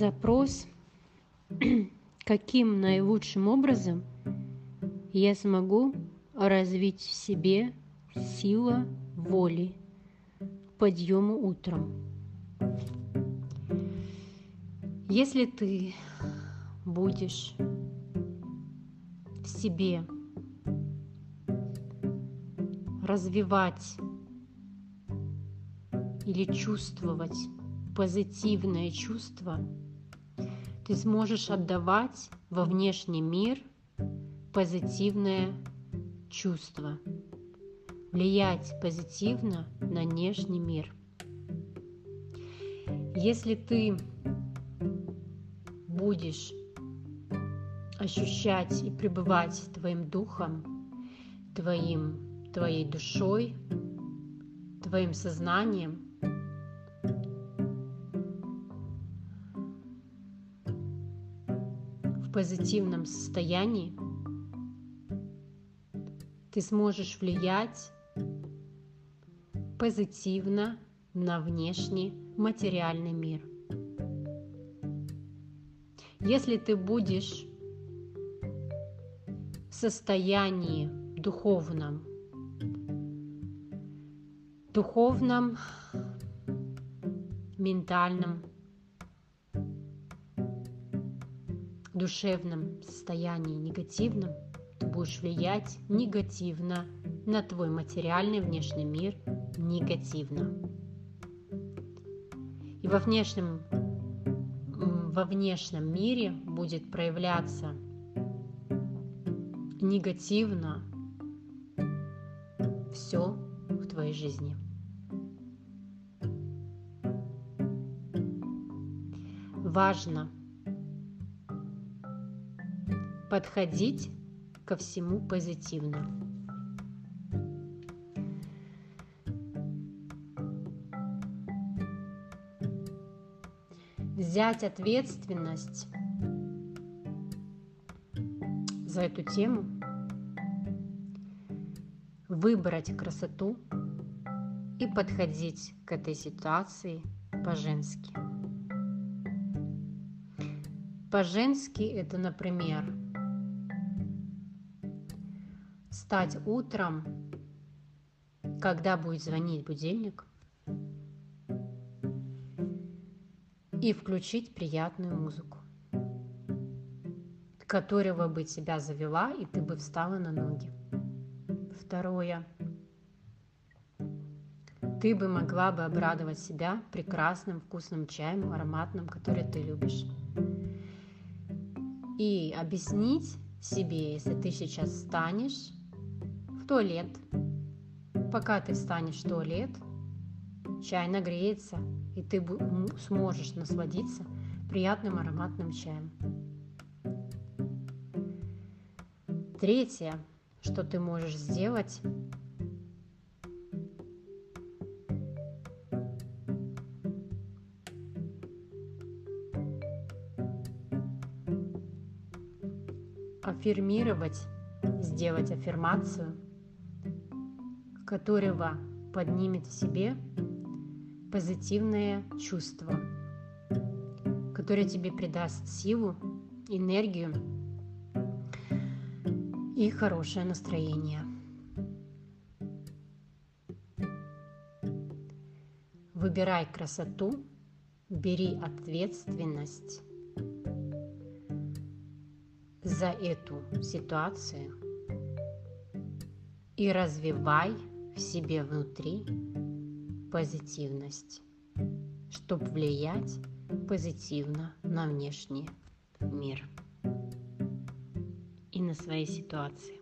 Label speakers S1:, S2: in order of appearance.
S1: запрос, каким наилучшим образом я смогу развить в себе сила воли к подъему утром. Если ты будешь в себе развивать или чувствовать позитивное чувство, ты сможешь отдавать во внешний мир позитивное чувство, влиять позитивно на внешний мир. Если ты будешь ощущать и пребывать твоим духом, твоим, твоей душой, твоим сознанием, позитивном состоянии, ты сможешь влиять позитивно на внешний материальный мир. Если ты будешь в состоянии духовном, духовном, ментальном, душевном состоянии негативном, ты будешь влиять негативно на твой материальный внешний мир негативно. И во внешнем, во внешнем мире будет проявляться негативно все в твоей жизни. Важно подходить ко всему позитивно. Взять ответственность за эту тему, выбрать красоту и подходить к этой ситуации по-женски. По-женски это, например, встать утром, когда будет звонить будильник, и включить приятную музыку, которая бы тебя завела, и ты бы встала на ноги. Второе. Ты бы могла бы обрадовать себя прекрасным вкусным чаем, ароматным, который ты любишь. И объяснить себе, если ты сейчас встанешь, туалет. Пока ты встанешь в туалет, чай нагреется, и ты сможешь насладиться приятным ароматным чаем. Третье, что ты можешь сделать, аффирмировать, сделать аффирмацию – которого поднимет в себе позитивное чувство, которое тебе придаст силу, энергию и хорошее настроение. Выбирай красоту, бери ответственность за эту ситуацию и развивай в себе внутри позитивность, чтобы влиять позитивно на внешний мир и на свои ситуации.